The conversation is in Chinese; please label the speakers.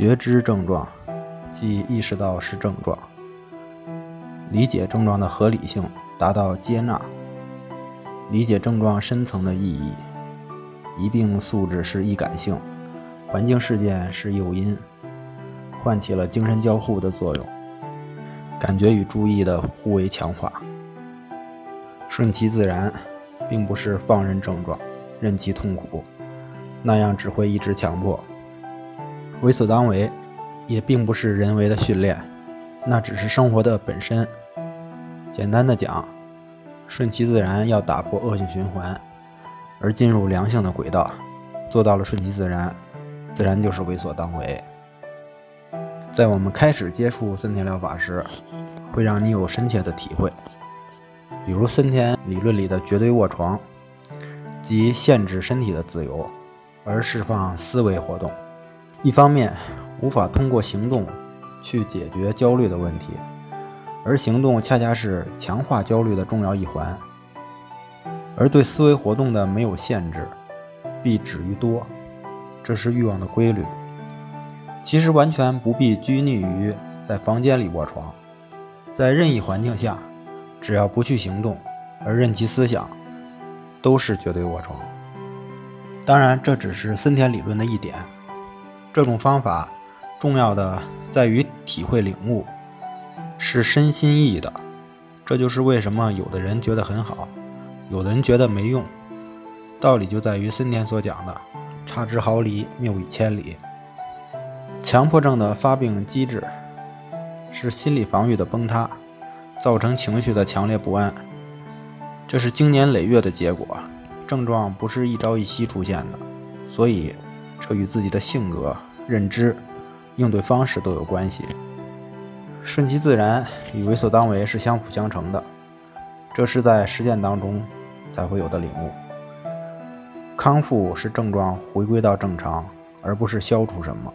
Speaker 1: 觉知症状，即意识到是症状，理解症状的合理性，达到接纳，理解症状深层的意义。一病素质是易感性，环境事件是诱因，唤起了精神交互的作用，感觉与注意的互为强化。顺其自然，并不是放任症状，任其痛苦，那样只会一直强迫。为所当为，也并不是人为的训练，那只是生活的本身。简单的讲，顺其自然要打破恶性循环。而进入良性的轨道，做到了顺其自然，自然就是为所当为。在我们开始接触森田疗法时，会让你有深切的体会，比如森田理论里的绝对卧床，即限制身体的自由，而释放思维活动。一方面无法通过行动去解决焦虑的问题，而行动恰恰是强化焦虑的重要一环。而对思维活动的没有限制，必止于多，这是欲望的规律。其实完全不必拘泥于在房间里卧床，在任意环境下，只要不去行动，而任其思想，都是绝对卧床。当然，这只是森田理论的一点。这种方法重要的在于体会领悟，是身心意的。这就是为什么有的人觉得很好。有的人觉得没用，道理就在于森田所讲的“差之毫厘，谬以千里”。强迫症的发病机制是心理防御的崩塌，造成情绪的强烈不安，这是经年累月的结果。症状不是一朝一夕出现的，所以这与自己的性格、认知、应对方式都有关系。顺其自然与为所当为是相辅相成的，这是在实践当中。才会有的领悟。康复是症状回归到正常，而不是消除什么。